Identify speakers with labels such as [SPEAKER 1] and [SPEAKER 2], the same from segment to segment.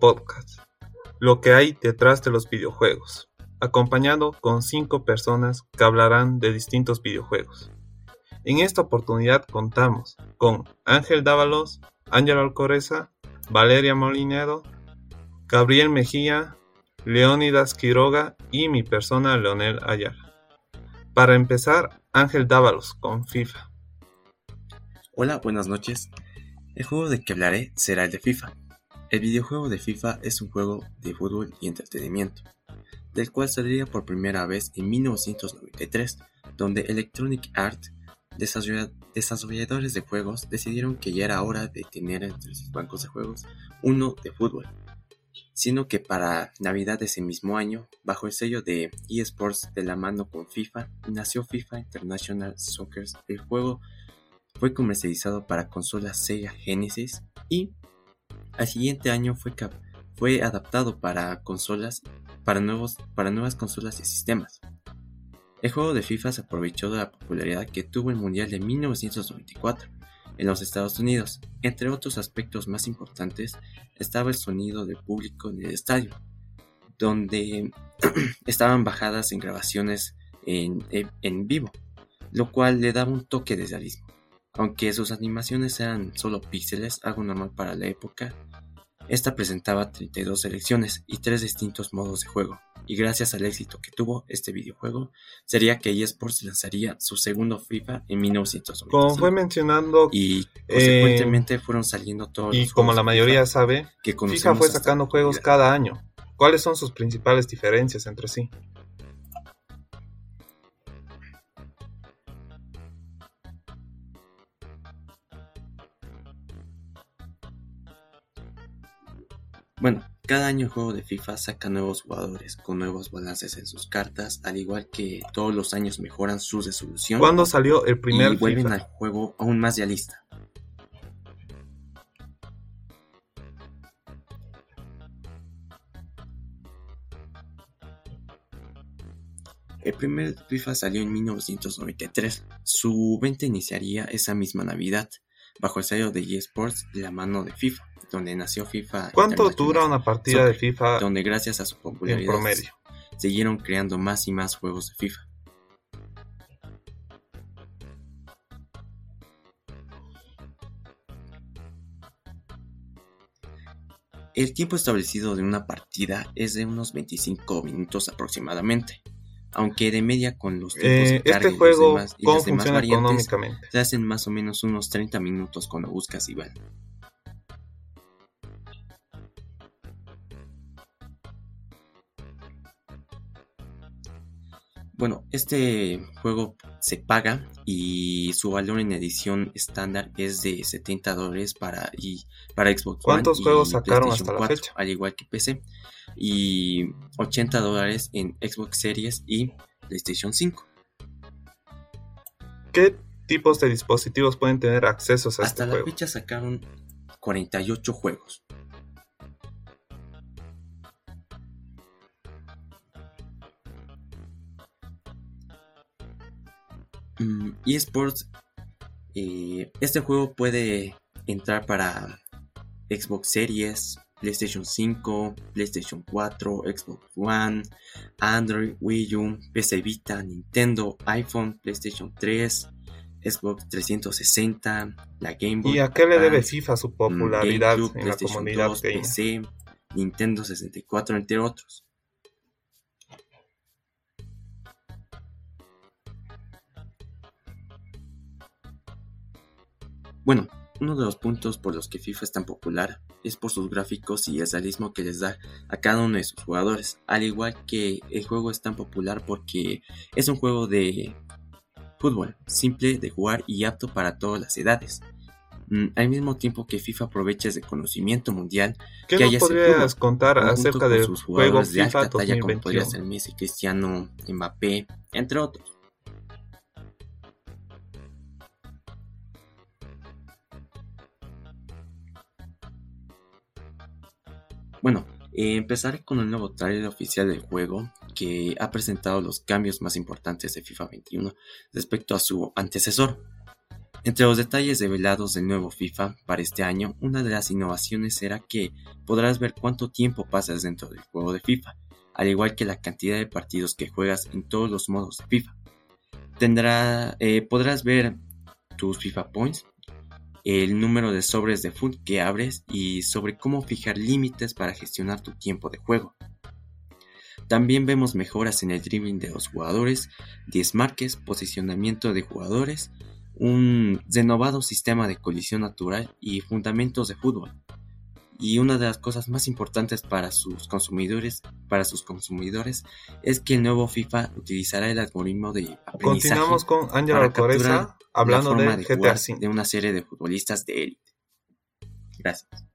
[SPEAKER 1] Podcast, lo que hay detrás de los videojuegos, acompañado con cinco personas que hablarán de distintos videojuegos. En esta oportunidad contamos con Ángel Dávalos, Ángel Alcoreza, Valeria Molinedo, Gabriel Mejía, Leónidas Quiroga y mi persona Leonel Ayala. Para empezar, Ángel Dávalos con FIFA.
[SPEAKER 2] Hola, buenas noches. El juego de que hablaré será el de FIFA. El videojuego de FIFA es un juego de fútbol y entretenimiento, del cual saldría por primera vez en 1993, donde Electronic Arts, desarrolladores de juegos, decidieron que ya era hora de tener entre sus bancos de juegos uno de fútbol, sino que para Navidad de ese mismo año, bajo el sello de eSports de la mano con FIFA, nació FIFA International Soccer. El juego fue comercializado para consolas Sega Genesis y al siguiente año fue, adaptado para consolas para, nuevos, para nuevas consolas y sistemas. El juego de FIFA se aprovechó de la popularidad que tuvo el Mundial de 1994 en los Estados Unidos. Entre otros aspectos más importantes estaba el sonido del público en el estadio, donde estaban bajadas en grabaciones en, en vivo, lo cual le daba un toque de realismo. Aunque sus animaciones eran solo píxeles, algo normal para la época, esta presentaba 32 selecciones y tres distintos modos de juego, y gracias al éxito que tuvo este videojuego, sería que eSports lanzaría su segundo FIFA en 1995.
[SPEAKER 1] Como fue mencionando,
[SPEAKER 2] y consecuentemente eh, fueron saliendo todos
[SPEAKER 1] Y como la mayoría sabe, que FIFA fue sacando juegos cada año. ¿Cuáles son sus principales diferencias entre sí?
[SPEAKER 2] Bueno, cada año el juego de FIFA saca nuevos jugadores con nuevos balances en sus cartas, al igual que todos los años mejoran su resolución.
[SPEAKER 1] ¿Cuándo salió el primer
[SPEAKER 2] y vuelven al juego aún más realista? El primer FIFA salió en 1993. Su venta iniciaría esa misma Navidad, bajo el sello de eSports de la mano de FIFA donde nació FIFA.
[SPEAKER 1] ¿Cuánto dura una partida de FIFA?
[SPEAKER 2] Donde gracias a su popularidad promedio. siguieron creando más y más juegos de FIFA. El tiempo establecido de una partida es de unos 25 minutos aproximadamente, aunque de media con los
[SPEAKER 1] tiempos eh, este juego, y, y las demás variantes
[SPEAKER 2] se hacen más o menos unos 30 minutos cuando buscas Iván. Este juego se paga y su valor en edición estándar es de 70 dólares para, y, para Xbox
[SPEAKER 1] ¿Cuántos juegos sacaron hasta la fecha?
[SPEAKER 2] Al igual que PC. Y 80 dólares en Xbox Series y PlayStation 5.
[SPEAKER 1] ¿Qué tipos de dispositivos pueden tener acceso a este
[SPEAKER 2] juego?
[SPEAKER 1] Hasta
[SPEAKER 2] la fecha sacaron 48 juegos. eSports, eh, este juego puede entrar para Xbox Series, PlayStation 5, PlayStation 4, Xbox One, Android, Wii U, PC Vita, Nintendo, iPhone, PlayStation 3, Xbox 360, la Game Boy.
[SPEAKER 1] ¿Y a qué le debe FIFA su popularidad en la comunidad
[SPEAKER 2] PC, Nintendo 64, entre otros? Bueno, uno de los puntos por los que FIFA es tan popular es por sus gráficos y el realismo que les da a cada uno de sus jugadores, al igual que el juego es tan popular porque es un juego de fútbol, simple de jugar y apto para todas las edades. Mm, al mismo tiempo que FIFA aprovecha ese conocimiento mundial
[SPEAKER 1] ¿Qué que nos podrías contar acerca de
[SPEAKER 2] sus jugadores de alta talla como podría ser Messi, Cristiano, Mbappé, entre otros. Bueno, eh, empezaré con el nuevo trailer oficial del juego que ha presentado los cambios más importantes de FIFA 21 respecto a su antecesor. Entre los detalles revelados del nuevo FIFA para este año, una de las innovaciones será que podrás ver cuánto tiempo pasas dentro del juego de FIFA, al igual que la cantidad de partidos que juegas en todos los modos de FIFA. Tendrá, eh, podrás ver tus FIFA Points, el número de sobres de foot que abres y sobre cómo fijar límites para gestionar tu tiempo de juego. También vemos mejoras en el dribbling de los jugadores, marques, posicionamiento de jugadores, un renovado sistema de colisión natural y fundamentos de fútbol. Y una de las cosas más importantes para sus consumidores, para sus consumidores, es que el nuevo FIFA utilizará el algoritmo de
[SPEAKER 1] aprendizaje Continuamos con Ángela Coreza hablando de, GTA
[SPEAKER 2] de una serie de futbolistas de élite. Gracias.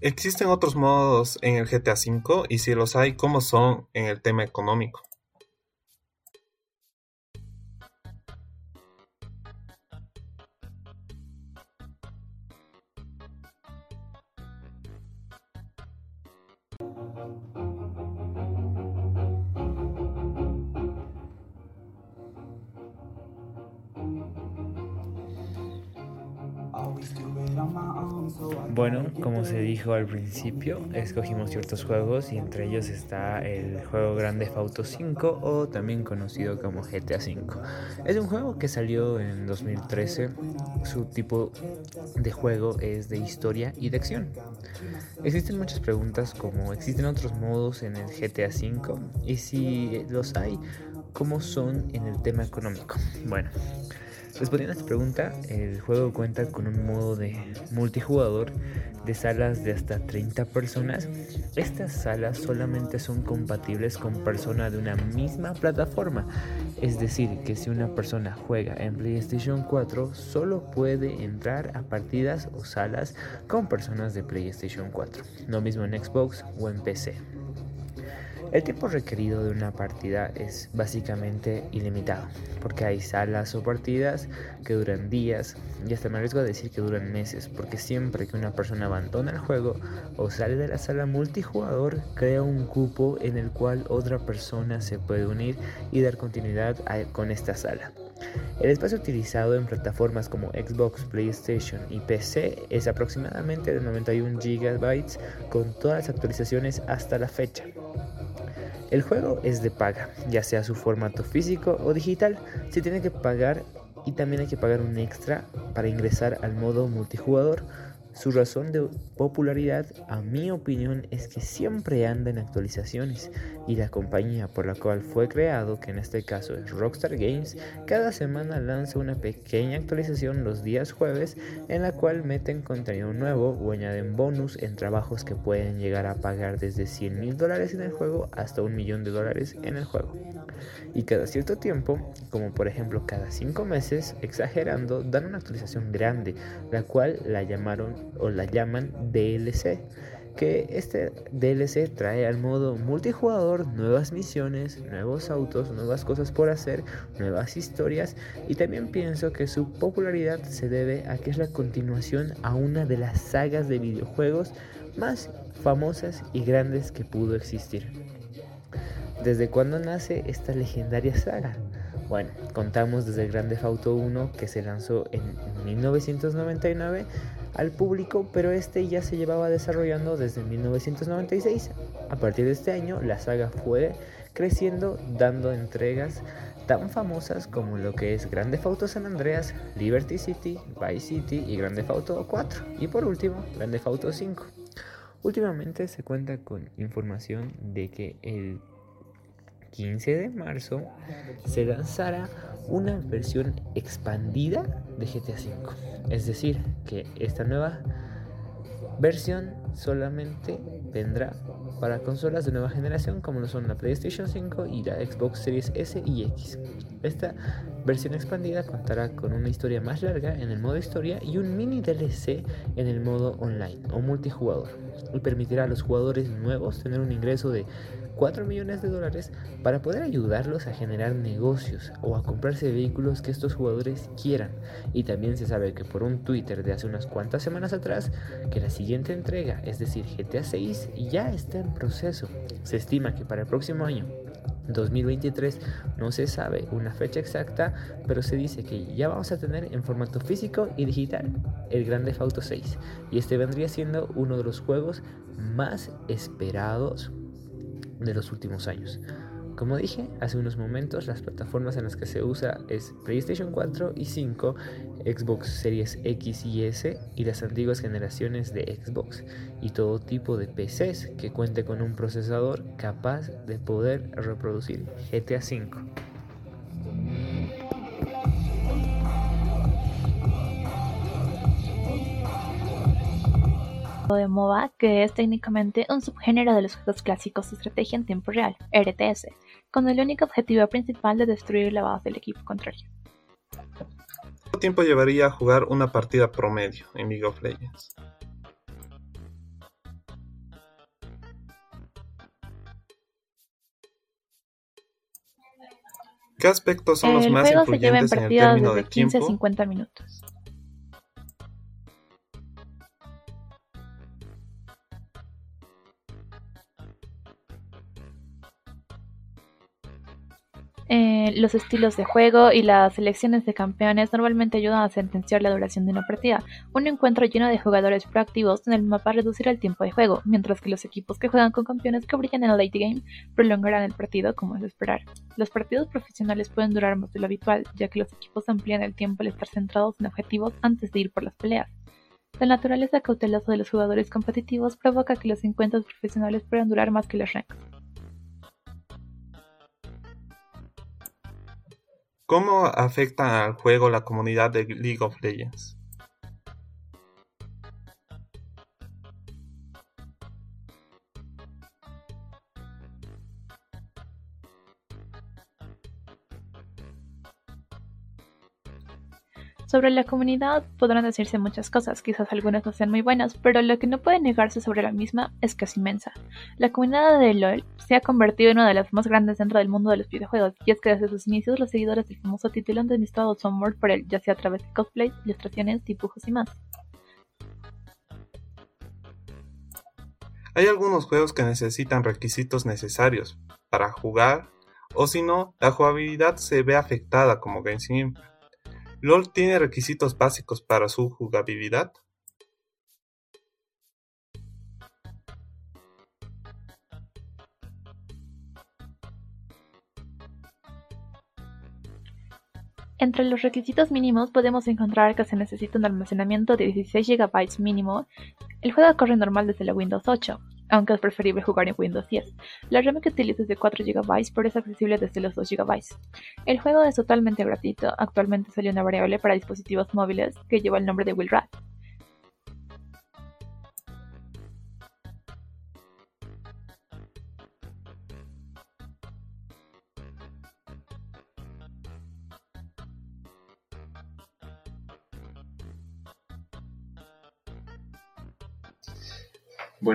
[SPEAKER 1] ¿Existen otros modos en el GTA V? Y si los hay, ¿cómo son en el tema económico?
[SPEAKER 3] Al principio, escogimos ciertos juegos y entre ellos está el juego Grande Auto 5 o también conocido como GTA 5. Es un juego que salió en 2013. Su tipo de juego es de historia y de acción. Existen muchas preguntas como ¿existen otros modos en el GTA 5? Y si los hay, ¿cómo son en el tema económico? Bueno, Respondiendo a esta pregunta, el juego cuenta con un modo de multijugador de salas de hasta 30 personas. Estas salas solamente son compatibles con personas de una misma plataforma. Es decir, que si una persona juega en PlayStation 4, solo puede entrar a partidas o salas con personas de PlayStation 4. Lo mismo en Xbox o en PC. El tiempo requerido de una partida es básicamente ilimitado, porque hay salas o partidas que duran días y hasta me arriesgo a decir que duran meses, porque siempre que una persona abandona el juego o sale de la sala multijugador, crea un cupo en el cual otra persona se puede unir y dar continuidad con esta sala. El espacio utilizado en plataformas como Xbox, PlayStation y PC es aproximadamente de 91 GB con todas las actualizaciones hasta la fecha. El juego es de paga, ya sea su formato físico o digital. Se tiene que pagar y también hay que pagar un extra para ingresar al modo multijugador su razón de popularidad, a mi opinión, es que siempre anda en actualizaciones y la compañía por la cual fue creado, que en este caso es Rockstar Games, cada semana lanza una pequeña actualización los días jueves en la cual meten contenido nuevo o añaden bonus en trabajos que pueden llegar a pagar desde 100 mil dólares en el juego hasta un millón de dólares en el juego. Y cada cierto tiempo, como por ejemplo cada 5 meses, exagerando, dan una actualización grande, la cual la llamaron o la llaman DLC que este DLC trae al modo multijugador nuevas misiones, nuevos autos, nuevas cosas por hacer, nuevas historias y también pienso que su popularidad se debe a que es la continuación a una de las sagas de videojuegos más famosas y grandes que pudo existir. ¿Desde cuándo nace esta legendaria saga? Bueno, contamos desde Grande Auto 1 que se lanzó en 1999 al público, pero este ya se llevaba desarrollando desde 1996. A partir de este año, la saga fue creciendo, dando entregas tan famosas como lo que es Grande Auto San Andreas, Liberty City, Vice City y Grande Auto 4. Y por último, Grande Auto 5. Últimamente se cuenta con información de que el 15 de marzo se lanzará una versión expandida de GTA V. Es decir, que esta nueva versión solamente vendrá para consolas de nueva generación como lo son la PlayStation 5 y la Xbox Series S y X. Esta versión expandida contará con una historia más larga en el modo historia y un mini DLC en el modo online o multijugador y permitirá a los jugadores nuevos tener un ingreso de 4 millones de dólares para poder ayudarlos a generar negocios o a comprarse vehículos que estos jugadores quieran. Y también se sabe que por un Twitter de hace unas cuantas semanas atrás que la siguiente entrega, es decir GTA 6, ya está en proceso. Se estima que para el próximo año 2023 no se sabe una fecha exacta, pero se dice que ya vamos a tener en formato físico y digital el Grande Auto 6 y este vendría siendo uno de los juegos más esperados de los últimos años. Como dije hace unos momentos, las plataformas en las que se usa es PlayStation 4 y 5, Xbox Series X y S y las antiguas generaciones de Xbox y todo tipo de PCs que cuente con un procesador capaz de poder reproducir GTA V.
[SPEAKER 4] de MOBA, que es técnicamente un subgénero de los juegos clásicos de estrategia en tiempo real, RTS, con el único objetivo principal de destruir la base del equipo contrario.
[SPEAKER 1] ¿Cuánto tiempo llevaría a jugar una partida promedio en League of Legends? ¿Qué aspectos son los más influyentes en el término de 15
[SPEAKER 4] a 50 minutos. Eh, los estilos de juego y las selecciones de campeones normalmente ayudan a sentenciar la duración de una partida. Un encuentro lleno de jugadores proactivos en el mapa reducirá el tiempo de juego, mientras que los equipos que juegan con campeones que brillan en el late game prolongarán el partido como es esperar. Los partidos profesionales pueden durar más de lo habitual, ya que los equipos amplían el tiempo al estar centrados en objetivos antes de ir por las peleas. La naturaleza cautelosa de los jugadores competitivos provoca que los encuentros profesionales puedan durar más que los ranks.
[SPEAKER 1] ¿Cómo afecta al juego la comunidad de League of Legends?
[SPEAKER 4] Sobre la comunidad podrán decirse muchas cosas, quizás algunas no sean muy buenas, pero lo que no puede negarse sobre la misma es que es inmensa. La comunidad de LoL se ha convertido en una de las más grandes dentro del mundo de los videojuegos, y es que desde sus inicios los seguidores del famoso título han demostrado su amor por él, ya sea a través de cosplays, ilustraciones, dibujos y más.
[SPEAKER 1] Hay algunos juegos que necesitan requisitos necesarios para jugar, o si no, la jugabilidad se ve afectada como Genshin ¿LoL tiene requisitos básicos para su jugabilidad?
[SPEAKER 4] Entre los requisitos mínimos podemos encontrar que se necesita un almacenamiento de 16 GB mínimo. El juego corre normal desde la Windows 8, aunque es preferible jugar en Windows 10. La RAM que utiliza es de 4 GB, pero es accesible desde los 2 GB. El juego es totalmente gratuito, actualmente salió una variable para dispositivos móviles que lleva el nombre de Will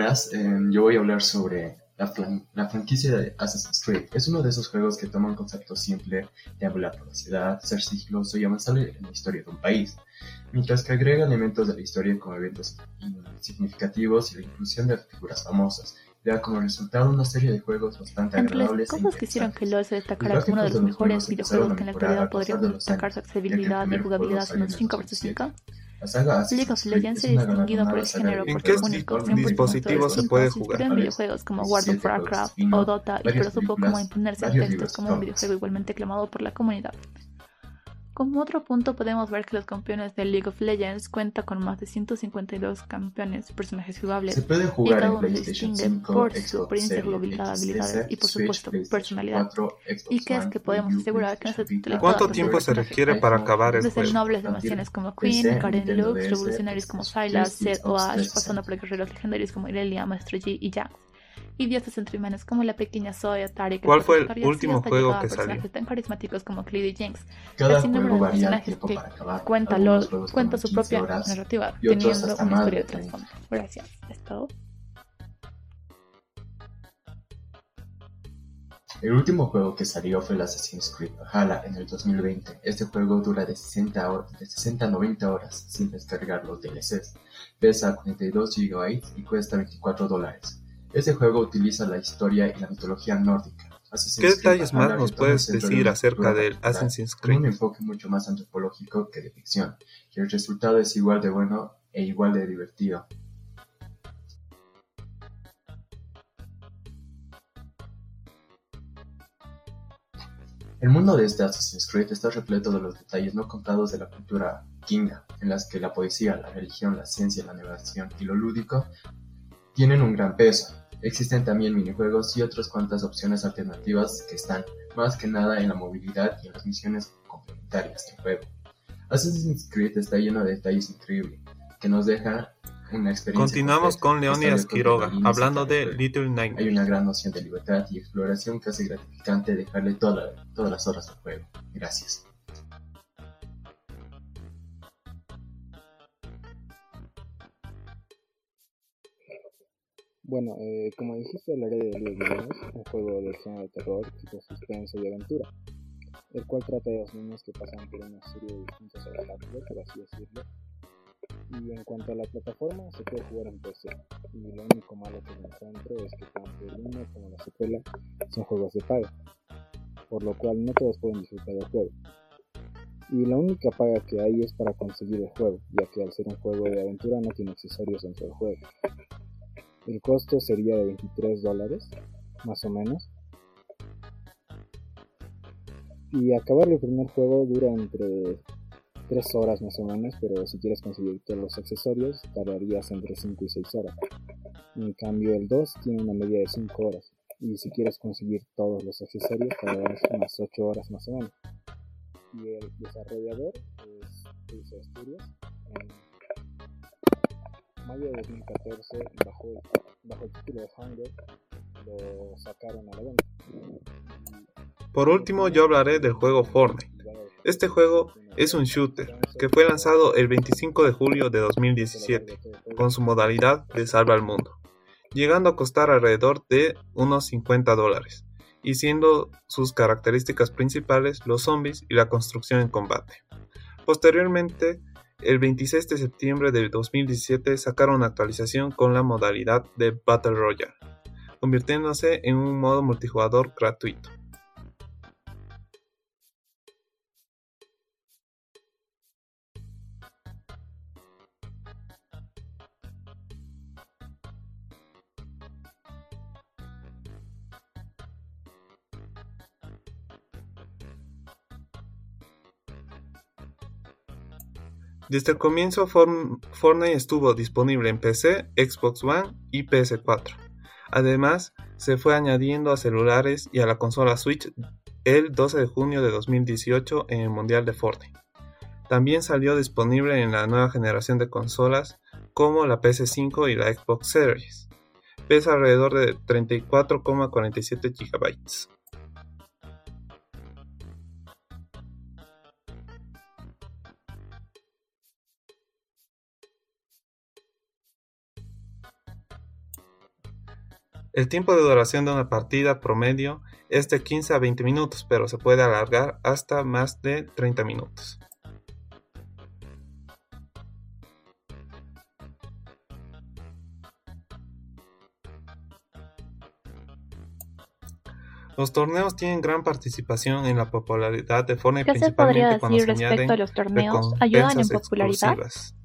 [SPEAKER 2] Buenas, em, yo voy a hablar sobre la, la, franquicia de Assassin's Creed. Es uno de esos juegos que toma un concepto simple de la ciudad, ser sigiloso y avanzar en la historia de un país, mientras que agrega elementos de la historia como eventos significativos y la inclusión de figuras famosas, da como resultado una serie de juegos bastante agradables.
[SPEAKER 4] Entre las cosas que hicieron que LoL se destacara como uno de los mejores videojuegos que en la actualidad podría destacar su accesibilidad y jugabilidad en un 5 vs 5 League of Legends se ha distinguido por el género porque es único,
[SPEAKER 1] dispositivos se puede jugar.
[SPEAKER 4] en videojuegos como World of Warcraft o Dota y pero supo cómo imponerse a textos como un videojuego igualmente aclamado por la comunidad. Como otro punto podemos ver que los campeones de League of Legends cuenta con más de 152 campeones, personajes jugables,
[SPEAKER 5] Se puede
[SPEAKER 4] y
[SPEAKER 5] jugar
[SPEAKER 4] cada
[SPEAKER 5] en
[SPEAKER 4] uno se
[SPEAKER 5] PlayStation
[SPEAKER 4] distingue
[SPEAKER 5] 5,
[SPEAKER 4] por su
[SPEAKER 5] Xbox
[SPEAKER 4] apariencia
[SPEAKER 5] Series
[SPEAKER 4] global,
[SPEAKER 5] X,
[SPEAKER 4] habilidades y por supuesto personalidad.
[SPEAKER 5] 4, Xbox
[SPEAKER 4] Y que es que podemos asegurar que no se
[SPEAKER 5] PlayStation
[SPEAKER 4] titula
[SPEAKER 5] Vita,
[SPEAKER 1] ¿Cuánto tiempo se requiere para acabar el
[SPEAKER 4] Desde
[SPEAKER 1] juego?
[SPEAKER 4] nobles demasianes como Queen, Karen Lux, revolucionarios como Sylas,
[SPEAKER 5] 3,
[SPEAKER 4] Zed o Ash,
[SPEAKER 5] 360.
[SPEAKER 4] pasando por guerreros legendarios como Irelia, Maestro Yi y Jax. Y dioses entre humanos como la pequeña Zoe, Tarik,
[SPEAKER 1] ¿Cuál fue el último juego que salió?
[SPEAKER 4] personajes tan carismáticos como Cleed y Jinx.
[SPEAKER 5] Cada juego varía el tiempo
[SPEAKER 4] que
[SPEAKER 5] para acabar.
[SPEAKER 4] cuenta, lo, cuenta su
[SPEAKER 5] 15
[SPEAKER 4] propia
[SPEAKER 5] horas
[SPEAKER 4] narrativa, teniendo una historia de
[SPEAKER 5] de 30.
[SPEAKER 4] trasfondo. Gracias. ¿Es todo?
[SPEAKER 5] El último juego que salió fue el Assassin's Creed Valhalla en el 2020. Este juego dura de 60, hor- de 60 a 90 horas sin descargar los DLCs. Pesa 42 GB y cuesta 24 dólares. Este juego utiliza la historia y la mitología nórdica. Assassin's
[SPEAKER 1] ¿Qué
[SPEAKER 5] Creed
[SPEAKER 1] detalles más nos puedes decir acerca del Assassin's
[SPEAKER 5] con un
[SPEAKER 1] Creed?
[SPEAKER 5] enfoque mucho más antropológico que de ficción, y el resultado es igual de bueno e igual de divertido. El mundo de este Assassin's Creed está repleto de los detalles no contados de la cultura vikinga, en las que la poesía, la religión, la ciencia, la navegación y lo lúdico tienen un gran peso. Existen también minijuegos y otras cuantas opciones alternativas que están más que nada en la movilidad y en las misiones complementarias del juego. Assassin's Creed está lleno de detalles increíbles que nos deja una experiencia.
[SPEAKER 1] Continuamos con Leonidas Quiroga, hablando de. Little
[SPEAKER 5] Hay
[SPEAKER 1] Nightmares.
[SPEAKER 5] una gran noción de libertad y exploración que hace gratificante dejarle toda- todas las horas al juego. Gracias.
[SPEAKER 6] Bueno, eh, como dijiste, hablaré de of Legends, un juego del género de terror, tipo suspenso y aventura, el cual trata de dos niños que pasan por una serie de distintos obstáculos, por así decirlo. Y en cuanto a la plataforma, se puede jugar en PC. Y lo único malo que me encuentro es que tanto el 1 como la secuela son juegos de paga, por lo cual no todos pueden disfrutar del juego. Y la única paga que hay es para conseguir el juego, ya que al ser un juego de aventura no tiene accesorios dentro del juego. El costo sería de 23 dólares, más o menos. Y acabar el primer juego dura entre 3 horas más o menos, pero si quieres conseguir todos los accesorios tardarías entre 5 y 6 horas. En cambio el 2 tiene una media de 5 horas. Y si quieres conseguir todos los accesorios tardarás unas 8 horas más o menos. Y el desarrollador es Pulse Studios. En mayo de 2014, bajo bajo el título de Hunger, lo sacaron a la venta.
[SPEAKER 1] Por último, yo hablaré del juego Fortnite. Este juego es un shooter que fue lanzado el 25 de julio de 2017 con su modalidad de salva al mundo, llegando a costar alrededor de unos 50 dólares, y siendo sus características principales los zombies y la construcción en combate. Posteriormente, el 26 de septiembre de 2017 sacaron una actualización con la modalidad de Battle Royale, convirtiéndose en un modo multijugador gratuito. Desde el comienzo, Fortnite estuvo disponible en PC, Xbox One y PS4. Además, se fue añadiendo a celulares y a la consola Switch el 12 de junio de 2018 en el Mundial de Fortnite. También salió disponible en la nueva generación de consolas como la PS5 y la Xbox Series. Pesa alrededor de 34,47 GB. El tiempo de duración de una partida promedio es de 15 a 20 minutos, pero se puede alargar hasta más de 30 minutos. Los torneos tienen gran participación en la popularidad de Fortnite
[SPEAKER 4] ¿Qué se podría
[SPEAKER 1] principalmente cuando se
[SPEAKER 4] respecto
[SPEAKER 1] añaden
[SPEAKER 4] a los torneos? ¿Ayudan en popularidad?
[SPEAKER 1] exclusivas.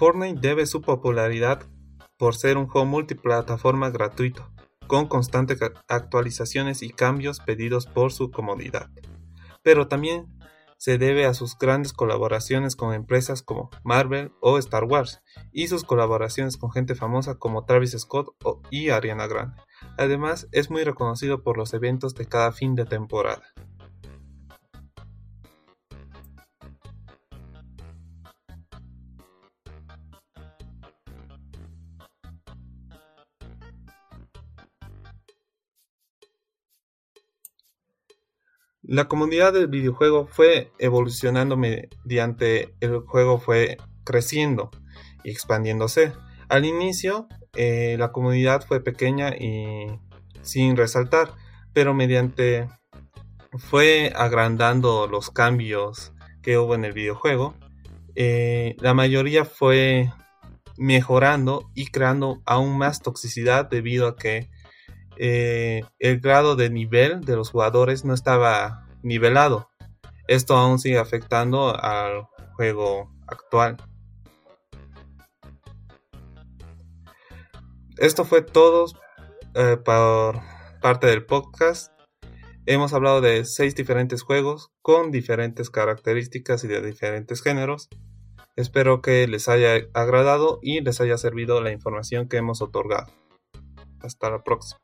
[SPEAKER 1] Fortnite debe su popularidad por ser un juego multiplataforma gratuito, con constantes actualizaciones y cambios pedidos por su comodidad. Pero también se debe a sus grandes colaboraciones con empresas como Marvel o Star Wars y sus colaboraciones con gente famosa como Travis Scott y Ariana Grande. Además, es muy reconocido por los eventos de cada fin de temporada. La comunidad del videojuego fue evolucionando mediante el juego fue creciendo y expandiéndose. Al inicio eh, la comunidad fue pequeña y sin resaltar, pero mediante fue agrandando los cambios que hubo en el videojuego, eh, la mayoría fue mejorando y creando aún más toxicidad debido a que eh, el grado de nivel de los jugadores no estaba nivelado. Esto aún sigue afectando al juego actual. Esto fue todo eh, por parte del podcast. Hemos hablado de seis diferentes juegos con diferentes características y de diferentes géneros. Espero que les haya agradado y les haya servido la información que hemos otorgado. Hasta la próxima.